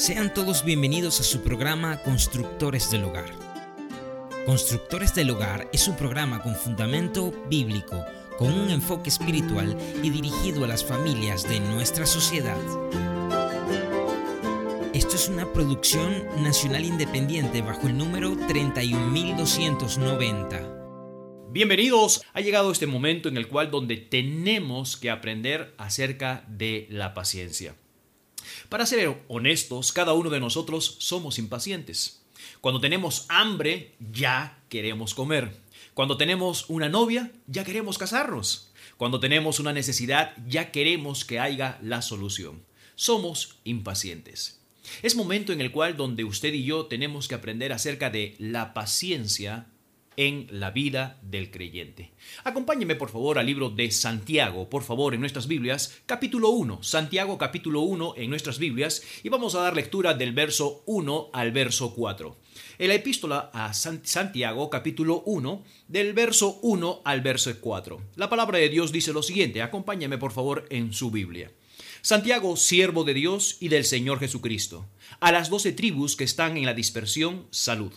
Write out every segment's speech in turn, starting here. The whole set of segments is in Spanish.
Sean todos bienvenidos a su programa Constructores del Hogar. Constructores del Hogar es un programa con fundamento bíblico, con un enfoque espiritual y dirigido a las familias de nuestra sociedad. Esto es una producción nacional independiente bajo el número 31290. Bienvenidos. Ha llegado este momento en el cual donde tenemos que aprender acerca de la paciencia. Para ser honestos, cada uno de nosotros somos impacientes. Cuando tenemos hambre, ya queremos comer. Cuando tenemos una novia, ya queremos casarnos. Cuando tenemos una necesidad, ya queremos que haya la solución. Somos impacientes. Es momento en el cual donde usted y yo tenemos que aprender acerca de la paciencia en la vida del creyente. Acompáñeme por favor al libro de Santiago, por favor, en nuestras Biblias, capítulo 1, Santiago capítulo 1 en nuestras Biblias, y vamos a dar lectura del verso 1 al verso 4. En la epístola a Santiago capítulo 1, del verso 1 al verso 4. La palabra de Dios dice lo siguiente, acompáñeme por favor en su Biblia. Santiago, siervo de Dios y del Señor Jesucristo, a las doce tribus que están en la dispersión, salud.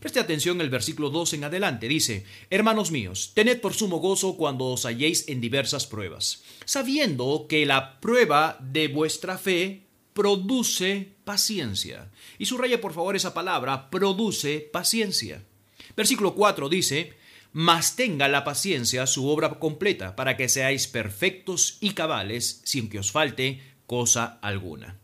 Preste atención el versículo 2 en adelante. Dice, Hermanos míos, tened por sumo gozo cuando os halléis en diversas pruebas, sabiendo que la prueba de vuestra fe produce paciencia. Y subraya por favor esa palabra, produce paciencia. Versículo 4 dice, mas tenga la paciencia su obra completa, para que seáis perfectos y cabales, sin que os falte cosa alguna.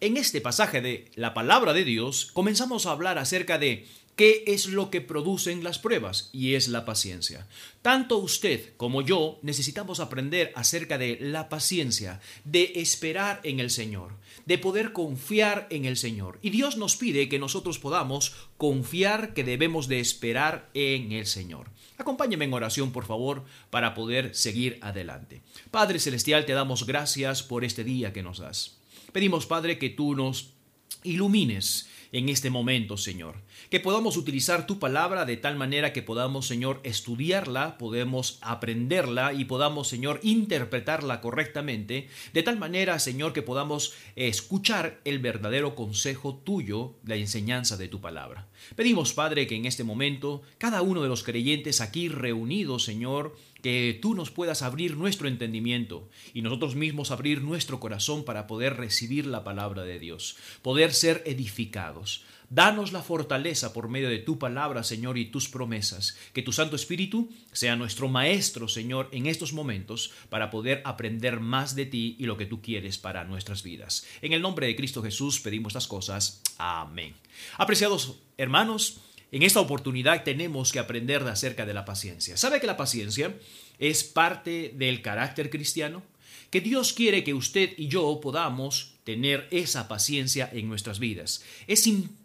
En este pasaje de la palabra de Dios comenzamos a hablar acerca de ¿Qué es lo que producen las pruebas? Y es la paciencia. Tanto usted como yo necesitamos aprender acerca de la paciencia, de esperar en el Señor, de poder confiar en el Señor. Y Dios nos pide que nosotros podamos confiar que debemos de esperar en el Señor. Acompáñeme en oración, por favor, para poder seguir adelante. Padre Celestial, te damos gracias por este día que nos das. Pedimos, Padre, que tú nos ilumines en este momento, Señor. Que podamos utilizar tu palabra de tal manera que podamos, Señor, estudiarla, podemos aprenderla y podamos, Señor, interpretarla correctamente, de tal manera, Señor, que podamos escuchar el verdadero consejo tuyo, la enseñanza de tu palabra. Pedimos, Padre, que en este momento cada uno de los creyentes aquí reunidos, Señor, que tú nos puedas abrir nuestro entendimiento y nosotros mismos abrir nuestro corazón para poder recibir la palabra de Dios, poder ser edificados. Danos la fortaleza por medio de tu palabra, Señor, y tus promesas. Que tu Santo Espíritu sea nuestro Maestro, Señor, en estos momentos, para poder aprender más de ti y lo que tú quieres para nuestras vidas. En el nombre de Cristo Jesús pedimos estas cosas. Amén. Apreciados hermanos, en esta oportunidad tenemos que aprender acerca de la paciencia. ¿Sabe que la paciencia es parte del carácter cristiano? Que Dios quiere que usted y yo podamos tener esa paciencia en nuestras vidas. Es importante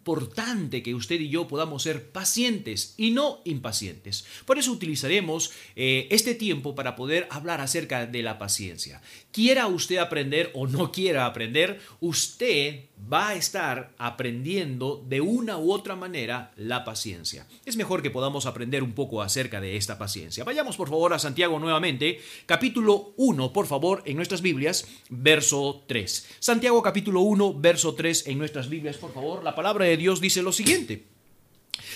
que usted y yo podamos ser pacientes y no impacientes. Por eso utilizaremos eh, este tiempo para poder hablar acerca de la paciencia. Quiera usted aprender o no quiera aprender, usted va a estar aprendiendo de una u otra manera la paciencia. Es mejor que podamos aprender un poco acerca de esta paciencia. Vayamos por favor a Santiago nuevamente, capítulo 1, por favor, en nuestras Biblias, verso 3. Santiago capítulo 1, verso 3 en nuestras Biblias, por favor. La palabra de Dios dice lo siguiente.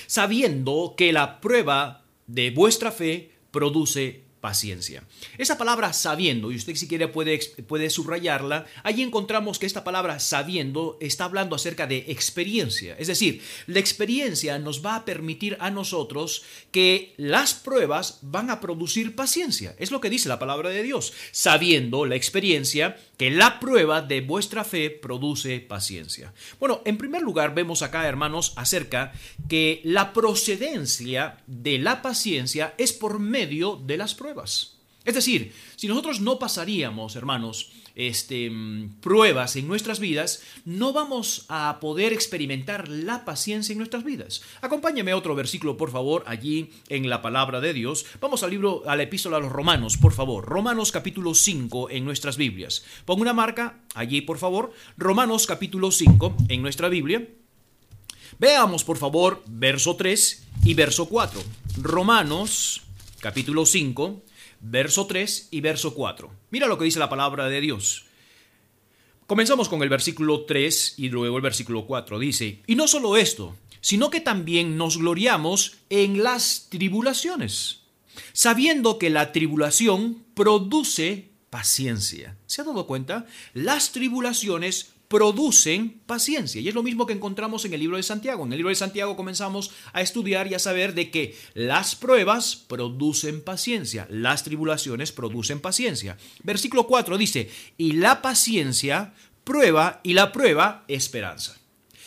Sabiendo que la prueba de vuestra fe produce paciencia. Esa palabra sabiendo, y usted si quiere puede, puede subrayarla, allí encontramos que esta palabra sabiendo está hablando acerca de experiencia. Es decir, la experiencia nos va a permitir a nosotros que las pruebas van a producir paciencia. Es lo que dice la palabra de Dios. Sabiendo la experiencia que la prueba de vuestra fe produce paciencia. Bueno, en primer lugar vemos acá, hermanos, acerca que la procedencia de la paciencia es por medio de las pruebas. Es decir, si nosotros no pasaríamos, hermanos, este, mm, pruebas en nuestras vidas, no vamos a poder experimentar la paciencia en nuestras vidas. Acompáñeme a otro versículo, por favor, allí en la palabra de Dios. Vamos al libro, a la epístola a los Romanos, por favor. Romanos capítulo 5 en nuestras Biblias. Pongo una marca allí, por favor. Romanos capítulo 5 en nuestra Biblia. Veamos, por favor, verso 3 y verso 4. Romanos capítulo 5, verso 3 y verso 4. Mira lo que dice la palabra de Dios. Comenzamos con el versículo 3 y luego el versículo 4. Dice, y no solo esto, sino que también nos gloriamos en las tribulaciones, sabiendo que la tribulación produce paciencia. ¿Se ha dado cuenta? Las tribulaciones producen paciencia. Y es lo mismo que encontramos en el libro de Santiago. En el libro de Santiago comenzamos a estudiar y a saber de que las pruebas producen paciencia, las tribulaciones producen paciencia. Versículo 4 dice, y la paciencia prueba y la prueba esperanza.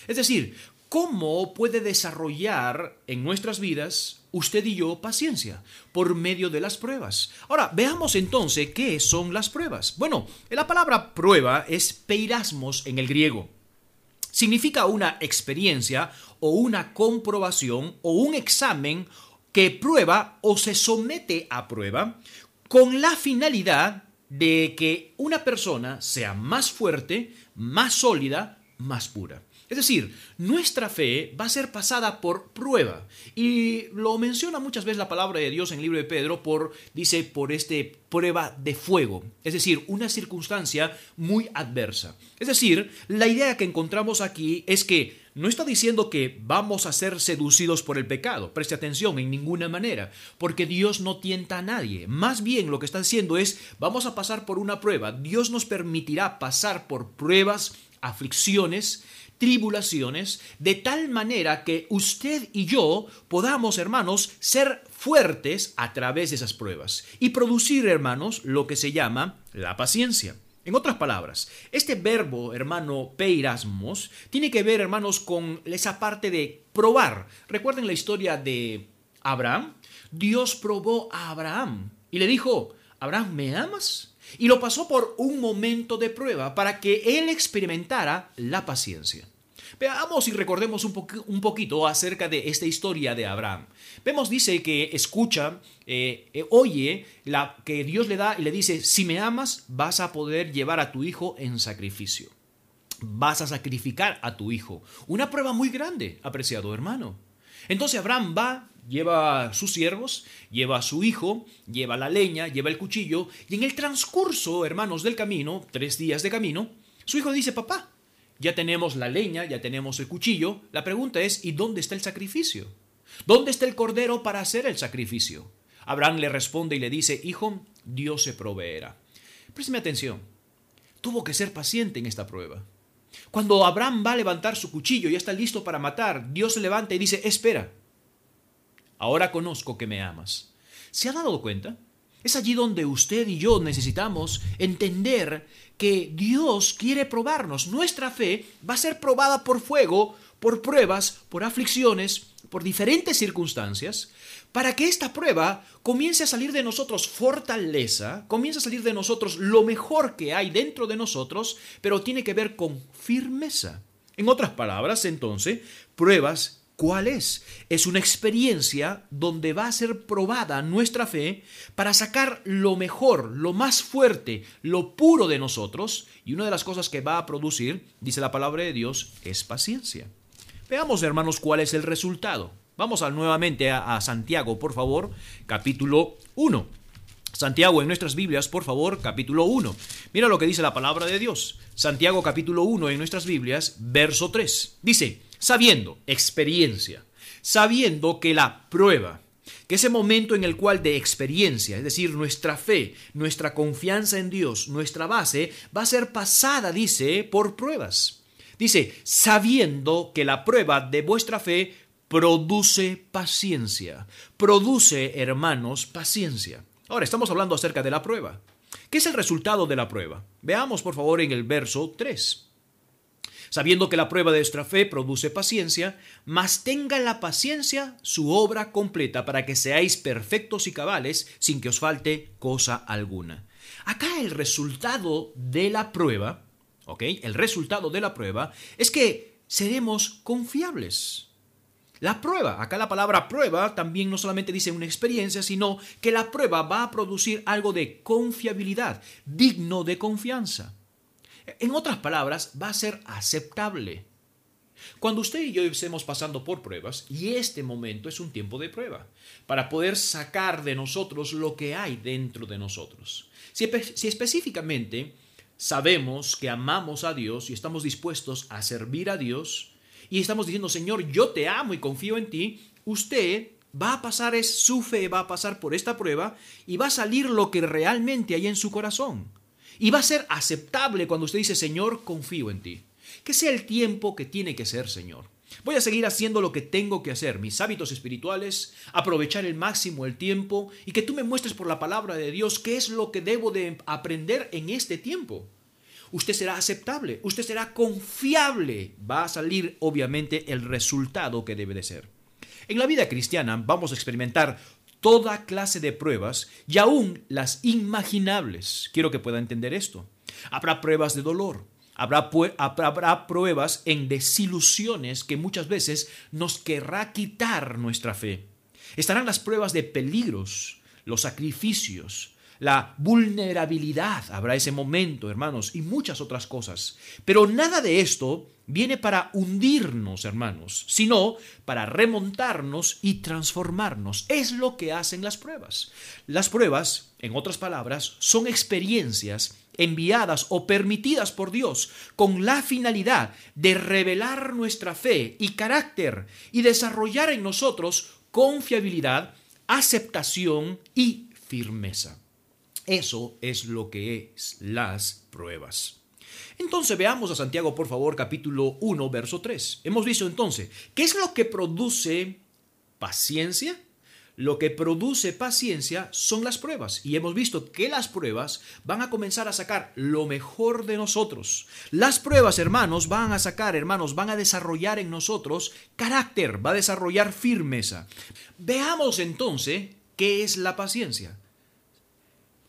Es decir, ¿cómo puede desarrollar en nuestras vidas usted y yo paciencia por medio de las pruebas. Ahora, veamos entonces qué son las pruebas. Bueno, la palabra prueba es peirasmos en el griego. Significa una experiencia o una comprobación o un examen que prueba o se somete a prueba con la finalidad de que una persona sea más fuerte, más sólida, más pura. Es decir, nuestra fe va a ser pasada por prueba. Y lo menciona muchas veces la palabra de Dios en el libro de Pedro por, dice, por este prueba de fuego. Es decir, una circunstancia muy adversa. Es decir, la idea que encontramos aquí es que no está diciendo que vamos a ser seducidos por el pecado. Preste atención, en ninguna manera. Porque Dios no tienta a nadie. Más bien lo que está diciendo es, vamos a pasar por una prueba. Dios nos permitirá pasar por pruebas, aflicciones, tribulaciones, de tal manera que usted y yo podamos, hermanos, ser fuertes a través de esas pruebas y producir, hermanos, lo que se llama la paciencia. En otras palabras, este verbo, hermano, peirasmos, tiene que ver, hermanos, con esa parte de probar. Recuerden la historia de Abraham. Dios probó a Abraham y le dijo, Abraham, ¿me amas? Y lo pasó por un momento de prueba para que él experimentara la paciencia. Veamos y recordemos un, poquito acerca de esta historia de Abraham. Vemos, dice que escucha, eh, eh, oye la que Dios le da y le dice, si me amas, vas a poder llevar a tu hijo en sacrificio. Vas a sacrificar a tu hijo. Una prueba muy grande, apreciado hermano. Entonces Abraham va, lleva sus siervos, lleva a su hijo, lleva la leña, lleva el cuchillo, y en el transcurso, hermanos, del camino, tres días de camino, su hijo dice, papá, ya tenemos la leña, ya tenemos el cuchillo, la pregunta es, ¿y dónde está el sacrificio? ¿Dónde está el cordero para hacer el sacrificio? Abraham le responde y le dice, hijo, Dios se proveerá. Présteme atención, tuvo que ser paciente en esta prueba. Cuando Abraham va a levantar su cuchillo y está listo para matar, Dios se levanta y dice, espera, ahora conozco que me amas. ¿Se ha dado cuenta? Es allí donde usted y yo necesitamos entender que Dios quiere probarnos. Nuestra fe va a ser probada por fuego, por pruebas, por aflicciones, por diferentes circunstancias, para que esta prueba comience a salir de nosotros fortaleza, comience a salir de nosotros lo mejor que hay dentro de nosotros, pero tiene que ver con firmeza. En otras palabras, entonces, pruebas ¿Cuál es? Es una experiencia donde va a ser probada nuestra fe para sacar lo mejor, lo más fuerte, lo puro de nosotros. Y una de las cosas que va a producir, dice la palabra de Dios, es paciencia. Veamos, hermanos, cuál es el resultado. Vamos nuevamente a, a Santiago, por favor, capítulo 1. Santiago en nuestras Biblias, por favor, capítulo 1. Mira lo que dice la palabra de Dios. Santiago capítulo 1 en nuestras Biblias, verso 3. Dice, sabiendo, experiencia, sabiendo que la prueba, que ese momento en el cual de experiencia, es decir, nuestra fe, nuestra confianza en Dios, nuestra base, va a ser pasada, dice, por pruebas. Dice, sabiendo que la prueba de vuestra fe produce paciencia, produce, hermanos, paciencia. Ahora, estamos hablando acerca de la prueba. ¿Qué es el resultado de la prueba? Veamos, por favor, en el verso 3 sabiendo que la prueba de nuestra fe produce paciencia, mas tenga la paciencia su obra completa para que seáis perfectos y cabales sin que os falte cosa alguna. Acá el resultado de la prueba, ¿ok? El resultado de la prueba es que seremos confiables. La prueba, acá la palabra prueba también no solamente dice una experiencia, sino que la prueba va a producir algo de confiabilidad, digno de confianza. En otras palabras, va a ser aceptable. Cuando usted y yo estemos pasando por pruebas, y este momento es un tiempo de prueba, para poder sacar de nosotros lo que hay dentro de nosotros. Si, específicamente sabemos que amamos a Dios y estamos dispuestos a servir a Dios y estamos diciendo, Señor, yo te amo y confío en ti, usted va a pasar, es su fe, va a pasar por esta prueba y va a salir lo que realmente hay en su corazón. Y va a ser aceptable cuando usted dice, Señor, confío en ti. Que sea el tiempo que tiene que ser, Señor. Voy a seguir haciendo lo que tengo que hacer, mis hábitos espirituales, aprovechar el máximo el tiempo y que tú me muestres por la palabra de Dios qué es lo que debo de aprender en este tiempo. Usted será aceptable, usted será confiable, va a salir obviamente el resultado que debe de ser. En la vida cristiana vamos a experimentar toda clase de pruebas y aún las imaginables. Quiero que pueda entender esto. Habrá pruebas de dolor, habrá, habrá, pruebas en desilusiones que muchas veces nos querrá quitar nuestra fe. Estarán las pruebas de peligros, los sacrificios, la vulnerabilidad, habrá ese momento, hermanos, y muchas otras cosas. Pero nada de esto viene para hundirnos, hermanos, sino para remontarnos y transformarnos. Es lo que hacen las pruebas. Las pruebas, en otras palabras, son experiencias enviadas o permitidas por Dios con la finalidad de revelar nuestra fe y carácter y desarrollar en nosotros confiabilidad, aceptación y firmeza. Eso es lo que es las pruebas. Entonces veamos a Santiago, por favor, capítulo 1, verso 3. Hemos visto entonces, ¿qué es lo que produce paciencia? Lo que produce paciencia son las pruebas. Y hemos visto que las pruebas van a comenzar a sacar lo mejor de nosotros. Las pruebas, hermanos, van a sacar, hermanos, van a desarrollar en nosotros carácter, va a desarrollar firmeza. Veamos entonces qué es la paciencia.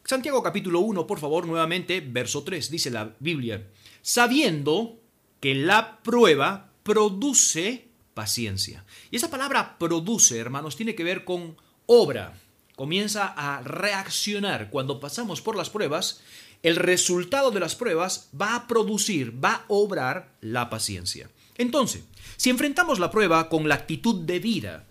Santiago capítulo 1, por favor, nuevamente, verso 3, dice la Biblia, sabiendo que la prueba produce paciencia. Y esa palabra produce, hermanos, tiene que ver con obra. Comienza a reaccionar. Cuando pasamos por las pruebas, el resultado de las pruebas va a producir, va a obrar la paciencia. Entonces, si enfrentamos la prueba con la actitud de vida,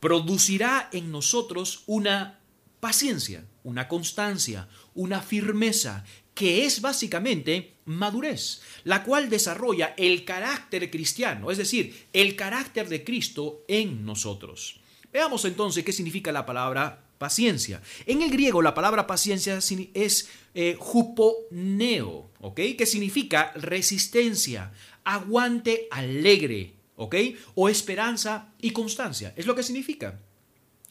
producirá en nosotros una paciencia, una constancia, una firmeza, que es básicamente madurez, la cual desarrolla el carácter cristiano, es decir, el carácter de Cristo en nosotros. Veamos entonces qué significa la palabra paciencia. En el griego la palabra paciencia es eh, juponeo, ¿ok? Que significa resistencia, aguante alegre, ¿ok? O esperanza y constancia. Es lo que significa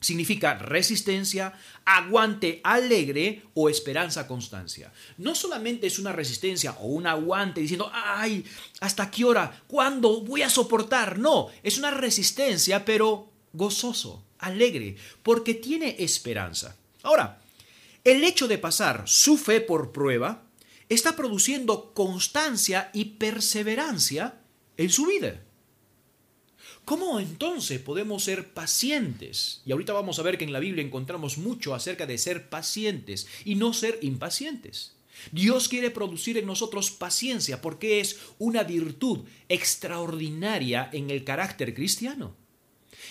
significa resistencia, aguante alegre o esperanza constancia. No solamente es una resistencia o un aguante diciendo, ay, ¿hasta qué hora? ¿Cuándo voy a soportar? No, es una resistencia pero gozoso, alegre, porque tiene esperanza. Ahora, el hecho de pasar su fe por prueba está produciendo constancia y perseverancia en su vida. ¿Cómo entonces podemos ser pacientes? Y ahorita vamos a ver que en la Biblia encontramos mucho acerca de ser pacientes y no ser impacientes. Dios quiere producir en nosotros paciencia porque es una virtud extraordinaria en el carácter cristiano.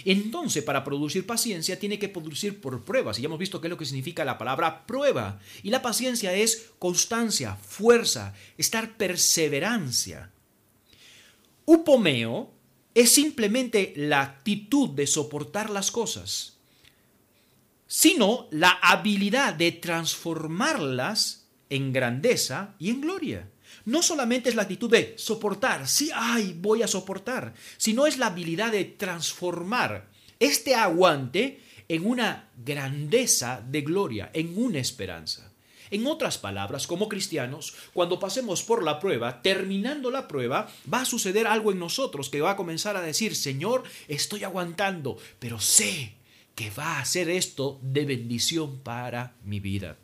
Entonces, para producir paciencia tiene que producir por pruebas. Y ya hemos visto qué es lo que significa la palabra prueba. Y la paciencia es constancia, fuerza, estar perseverancia. Upomeo es simplemente la actitud de soportar las cosas, sino la habilidad de transformarlas en grandeza y en gloria. No solamente es la actitud de soportar, sí, ay, voy a soportar, sino es la habilidad de transformar este aguante en una grandeza de gloria, en una esperanza. En otras palabras, como cristianos, cuando pasemos por la prueba, terminando la prueba, va a suceder algo en nosotros que va a comenzar a decir, Señor, estoy aguantando, pero sé que va a ser esto de bendición para mi vida.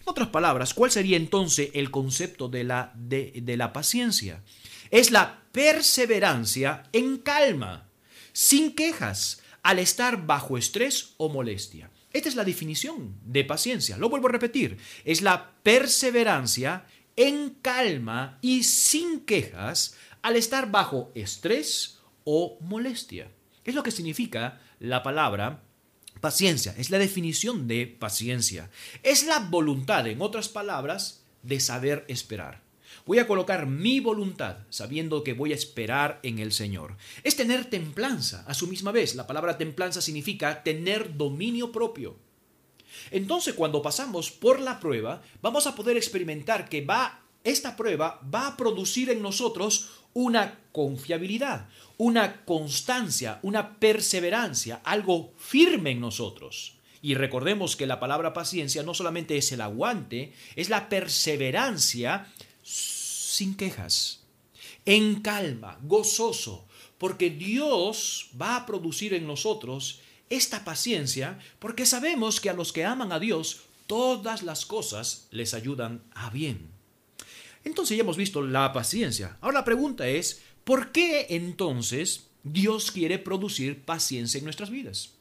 En otras palabras, ¿cuál sería entonces el concepto de la, de, de la paciencia? Es la perseverancia en calma, sin quejas, al estar bajo estrés o molestia. Esta es la definición de paciencia. Lo vuelvo a repetir. Es la perseverancia en calma y sin quejas al estar bajo estrés o molestia. Es lo que significa la palabra paciencia. Es la definición de paciencia. Es la voluntad, en otras palabras, de saber esperar. Voy a colocar mi voluntad sabiendo que voy a esperar en el Señor. Es tener templanza a su misma vez. La palabra templanza significa tener dominio propio. Entonces cuando pasamos por la prueba, vamos a poder experimentar que va esta prueba va a producir en nosotros una confiabilidad, una constancia, una perseverancia, algo firme en nosotros. Y recordemos que la palabra paciencia no solamente es el aguante, es la perseverancia sin quejas, en calma, gozoso, porque Dios va a producir en nosotros esta paciencia porque sabemos que a los que aman a Dios todas las cosas les ayudan a bien. Entonces ya hemos visto la paciencia. Ahora la pregunta es, ¿por qué entonces Dios quiere producir paciencia en nuestras vidas?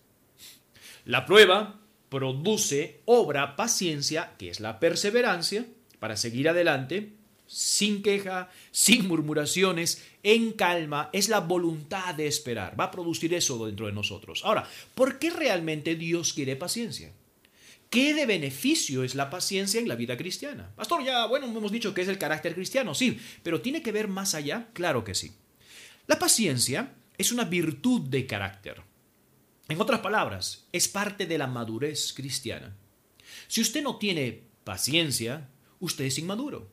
La prueba produce obra paciencia, que es la perseverancia, para seguir adelante, sin queja, sin murmuraciones, en calma, es la voluntad de esperar. Va a producir eso dentro de nosotros. Ahora, ¿por qué realmente Dios quiere paciencia? ¿Qué de beneficio es la paciencia en la vida cristiana? Pastor, ya, bueno, hemos dicho que es el carácter cristiano, sí, pero ¿tiene que ver más allá? Claro que sí. La paciencia es una virtud de carácter. En otras palabras, es parte de la madurez cristiana. Si usted no tiene paciencia, usted es inmaduro.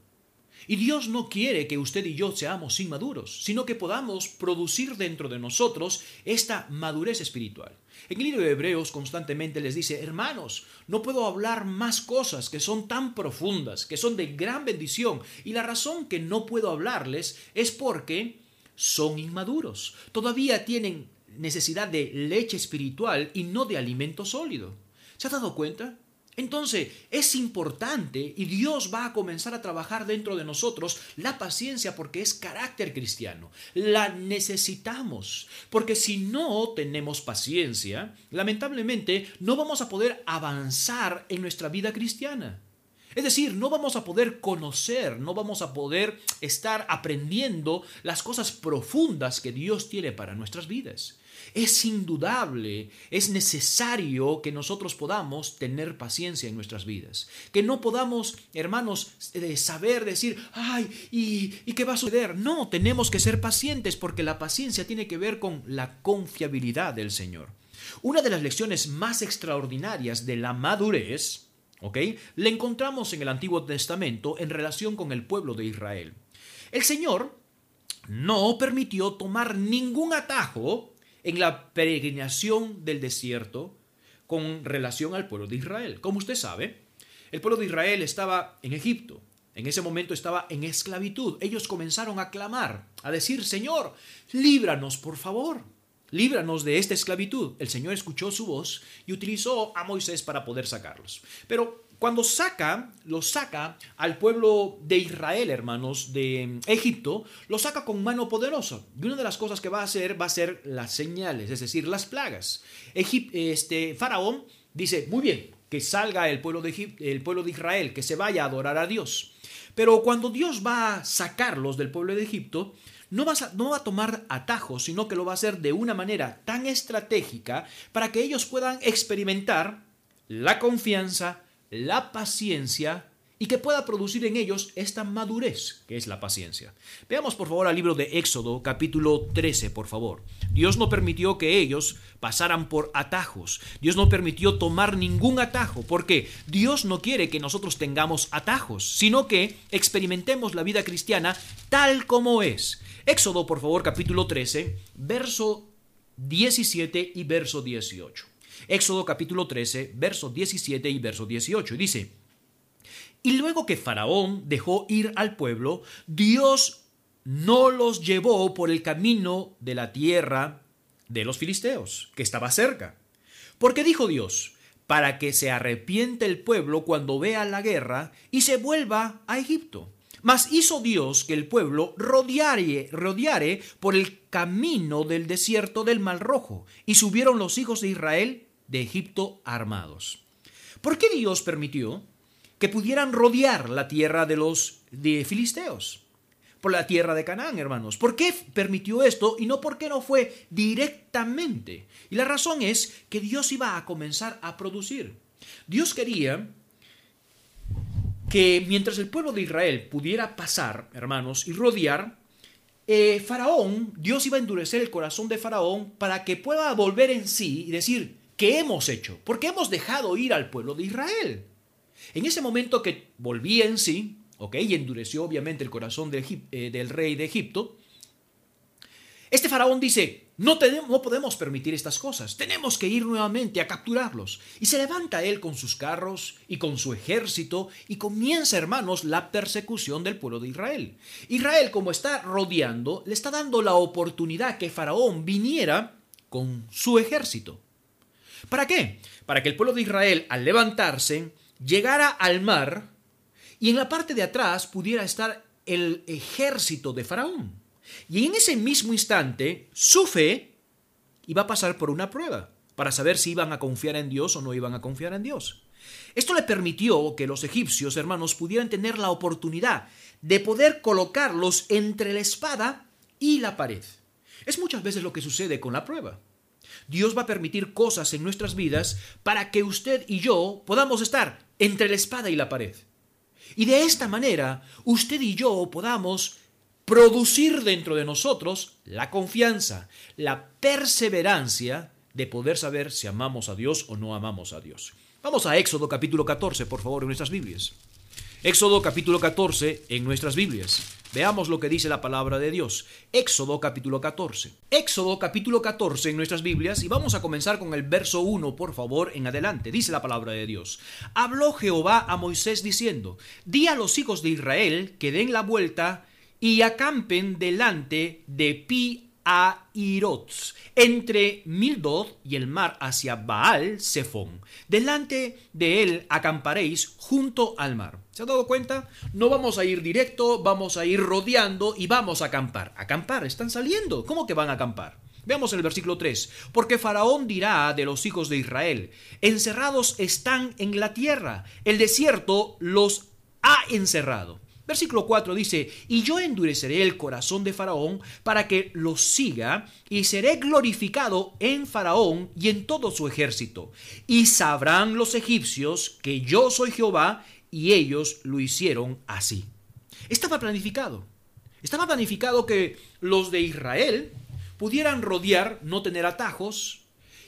Y Dios no quiere que usted y yo seamos inmaduros, sino que podamos producir dentro de nosotros esta madurez espiritual. En el libro de Hebreos constantemente les dice, hermanos, no puedo hablar más cosas que son tan profundas, que son de gran bendición, y la razón que no puedo hablarles es porque son inmaduros. Todavía tienen necesidad de leche espiritual y no de alimento sólido. ¿Se ha dado cuenta? Entonces, es importante y Dios va a comenzar a trabajar dentro de nosotros la paciencia porque es carácter cristiano. La necesitamos, porque si no tenemos paciencia, lamentablemente no vamos a poder avanzar en nuestra vida cristiana. Es decir, no vamos a poder conocer, no vamos a poder estar aprendiendo las cosas profundas que Dios tiene para nuestras vidas. Es indudable, es necesario que nosotros podamos tener paciencia en nuestras vidas. Que no podamos, hermanos, saber decir, ay, ¿y, ¿y qué va a suceder? No, tenemos que ser pacientes porque la paciencia tiene que ver con la confiabilidad del Señor. Una de las lecciones más extraordinarias de la madurez, ¿ok? La encontramos en el Antiguo Testamento en relación con el pueblo de Israel. El Señor no permitió tomar ningún atajo en la peregrinación del desierto con relación al pueblo de Israel. Como usted sabe, el pueblo de Israel estaba en Egipto. En ese momento estaba en esclavitud. Ellos comenzaron a clamar, a decir, Señor, líbranos, por favor, líbranos de esta esclavitud. El Señor escuchó su voz y utilizó a Moisés para poder sacarlos. Pero cuando saca, lo saca al pueblo de Israel, hermanos, de Egipto, lo saca con mano poderosa. Y una de las cosas que va a hacer va a ser las señales, es decir, las plagas. este, Faraón dice, muy bien, que salga el pueblo, de el pueblo de Israel, que se vaya a adorar a Dios. Pero cuando Dios va a sacarlos del pueblo de Egipto, no va, a, no va a tomar atajos, sino que lo va a hacer de una manera tan estratégica para que ellos puedan experimentar la confianza, la paciencia y que pueda producir en ellos esta madurez que es la paciencia. Veamos por favor al libro de Éxodo capítulo 13, por favor. Dios no permitió que ellos pasaran por atajos. Dios no permitió tomar ningún atajo, porque Dios no quiere que nosotros tengamos atajos, sino que experimentemos la vida cristiana tal como es. Éxodo, por favor, capítulo 13, verso 17 y verso 18. Éxodo capítulo 13, verso 17 y verso 18. Dice, y luego que Faraón dejó ir al pueblo, Dios no los llevó por el camino de la tierra de los filisteos, que estaba cerca. Porque dijo Dios, para que se arrepiente el pueblo cuando vea la guerra y se vuelva a Egipto. Mas hizo Dios que el pueblo rodeare, rodeare por el camino del desierto del Mar Rojo, y subieron los hijos de Israel de Egipto armados. ¿Por qué Dios permitió que pudieran rodear la tierra de los de filisteos? Por la tierra de Canaán, hermanos. ¿Por qué permitió esto y no por qué no fue directamente? Y la razón es que Dios iba a comenzar a producir. Dios quería que mientras el pueblo de Israel pudiera pasar, hermanos, y rodear, eh, Faraón, Dios iba a endurecer el corazón de Faraón para que pueda volver en sí y decir, ¿qué hemos hecho? Porque hemos dejado ir al pueblo de Israel. En ese momento que volvía en sí, ¿ok? Y endureció obviamente el corazón eh, del rey de Egipto, este faraón dice, no, tenemos, no podemos permitir estas cosas, tenemos que ir nuevamente a capturarlos. Y se levanta él con sus carros y con su ejército y comienza, hermanos, la persecución del pueblo de Israel. Israel, como está rodeando, le está dando la oportunidad que faraón viniera con su ejército. ¿Para qué? Para que el pueblo de Israel, al levantarse, llegara al mar y en la parte de atrás pudiera estar el ejército de faraón. Y en ese mismo instante, su fe iba a pasar por una prueba para saber si iban a confiar en Dios o no iban a confiar en Dios. Esto le permitió que los egipcios, hermanos, pudieran tener la oportunidad de poder colocarlos entre la espada y la pared. Es muchas veces lo que sucede con la prueba. Dios va a permitir cosas en nuestras vidas para que usted y yo podamos estar entre la espada y la pared. Y de esta manera, usted y yo podamos producir dentro de nosotros la confianza, la perseverancia de poder saber si amamos a Dios o no amamos a Dios. Vamos a Éxodo capítulo 14, por favor, en nuestras Biblias. Éxodo capítulo 14 en nuestras Biblias. Veamos lo que dice la palabra de Dios. Éxodo capítulo 14. Éxodo capítulo 14 en nuestras Biblias y vamos a comenzar con el verso 1, por favor, en adelante. Dice la palabra de Dios. Habló Jehová a Moisés diciendo, Di a los hijos de Israel que den la vuelta y acampen delante de Pi Airots, entre Mildod y el mar hacia Baal Zephon. Delante de él acamparéis junto al mar. ¿Se ha dado cuenta? No vamos a ir directo, vamos a ir rodeando y vamos a acampar. Acampar, están saliendo. ¿Cómo que van a acampar? Veamos el versículo 3. Porque Faraón dirá de los hijos de Israel, encerrados están en la tierra, el desierto los ha encerrado. Versículo 4 dice, y yo endureceré el corazón de Faraón para que los siga, y seré glorificado en Faraón y en todo su ejército. Y sabrán los egipcios que yo soy Jehová, y ellos lo hicieron así. Estaba planificado. Estaba planificado que los de Israel pudieran rodear, no tener atajos,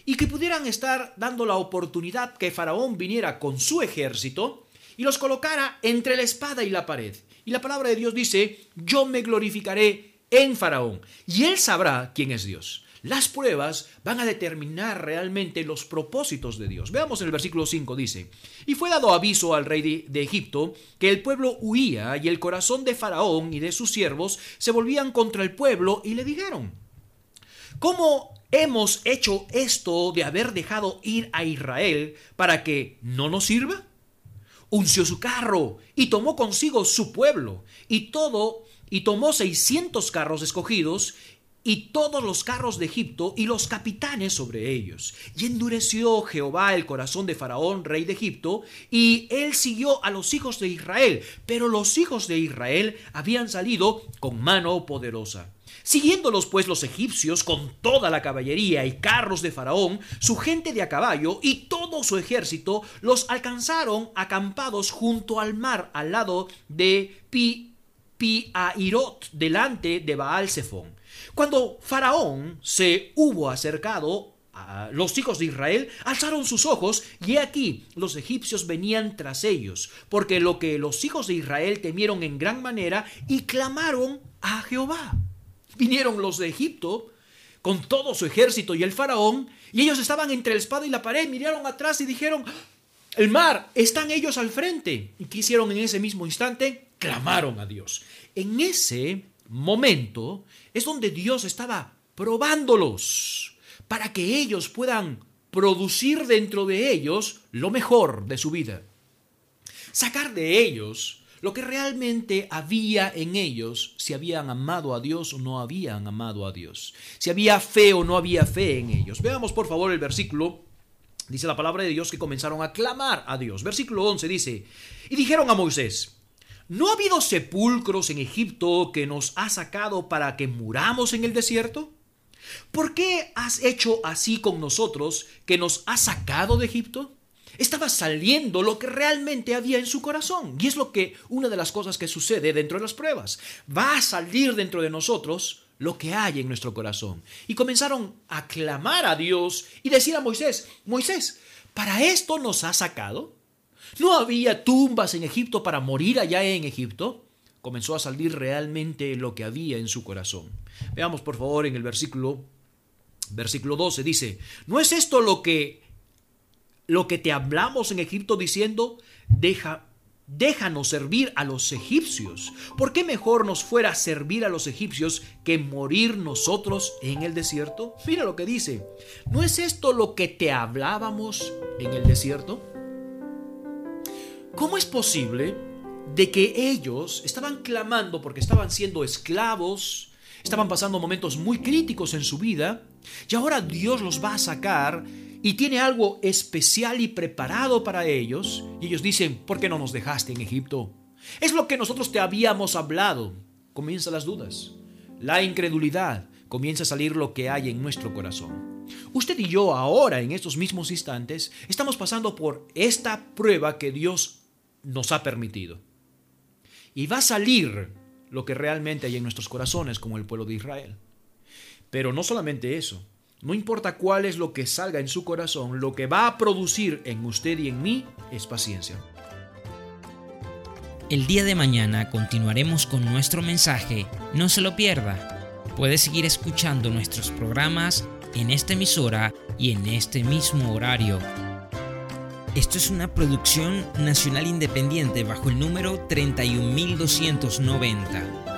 y que pudieran estar dando la oportunidad que Faraón viniera con su ejército y los colocara entre la espada y la pared. Y la palabra de Dios dice, yo me glorificaré en Faraón, y él sabrá quién es Dios. Las pruebas van a determinar realmente los propósitos de Dios. Veamos el versículo 5 dice, y fue dado aviso al rey de, Egipto que el pueblo huía y el corazón de Faraón y de sus siervos se volvían contra el pueblo y le dijeron, ¿cómo hemos hecho esto de haber dejado ir a Israel para que no nos sirva? Unció su carro y tomó consigo su pueblo. Y todo y tomó seiscientos carros escogidos y todos los carros de Egipto y los capitanes sobre ellos. Y endureció Jehová el corazón de Faraón, rey de Egipto, y él siguió a los hijos de Israel, pero los hijos de Israel habían salido con mano poderosa. Siguiéndolos pues los egipcios con toda la caballería y carros de Faraón, su gente de a caballo y todo su ejército, los alcanzaron acampados junto al mar al lado de Pi, Piairot, delante de Baal Zephon. Cuando Faraón se hubo acercado a los hijos de Israel alzaron sus ojos y he aquí los egipcios venían tras ellos, porque lo que los hijos de Israel temieron en gran manera y clamaron a Jehová vinieron los de Egipto con todo su ejército y el faraón, y ellos estaban entre la espada y la pared, miraron atrás y dijeron, el mar, están ellos al frente. ¿Y qué hicieron en ese mismo instante? Clamaron a Dios. En ese momento es donde Dios estaba probándolos para que ellos puedan producir dentro de ellos lo mejor de su vida. Sacar de ellos lo que realmente había en ellos, si habían amado a Dios o no habían amado a Dios, si había fe o no había fe en ellos. Veamos por favor el versículo, dice la palabra de Dios que comenzaron a clamar a Dios. Versículo 11 dice, y dijeron a Moisés, ¿no ha habido sepulcros en Egipto que nos ha sacado para que muramos en el desierto? ¿Por qué has hecho así con nosotros que nos has sacado de Egipto? estaba saliendo lo que realmente había en su corazón. Y es lo que una de las cosas que sucede dentro de las pruebas. Va a salir dentro de nosotros lo que hay en nuestro corazón. Y comenzaron a clamar a Dios y decir a Moisés, Moisés, ¿para esto nos ha sacado? ¿No había tumbas en Egipto para morir allá en Egipto? Comenzó a salir realmente lo que había en su corazón. Veamos por favor en el versículo versículo 12 dice, ¿no es esto lo que lo que te hablamos en Egipto diciendo, deja déjanos servir a los egipcios. ¿Por qué mejor nos fuera servir a los egipcios que morir nosotros en el desierto? Mira lo que dice. ¿No es esto lo que te hablábamos en el desierto? ¿Cómo es posible de que ellos estaban clamando porque estaban siendo esclavos, estaban pasando momentos muy críticos en su vida, y ahora Dios los va a sacar y tiene algo especial y preparado para ellos, y ellos dicen, ¿por qué no nos dejaste en Egipto? Es lo que nosotros te habíamos hablado. Comienzan las dudas, la incredulidad, comienza a salir lo que hay en nuestro corazón. Usted y yo ahora, en estos mismos instantes, estamos pasando por esta prueba que Dios nos ha permitido. Y va a salir lo que realmente hay en nuestros corazones como el pueblo de Israel. Pero no solamente eso, no importa cuál es lo que salga en su corazón, lo que va a producir en usted y en mí es paciencia. El día de mañana continuaremos con nuestro mensaje, no se lo pierda. Puede seguir escuchando nuestros programas en esta emisora y en este mismo horario. Esto es una producción nacional independiente bajo el número 31290.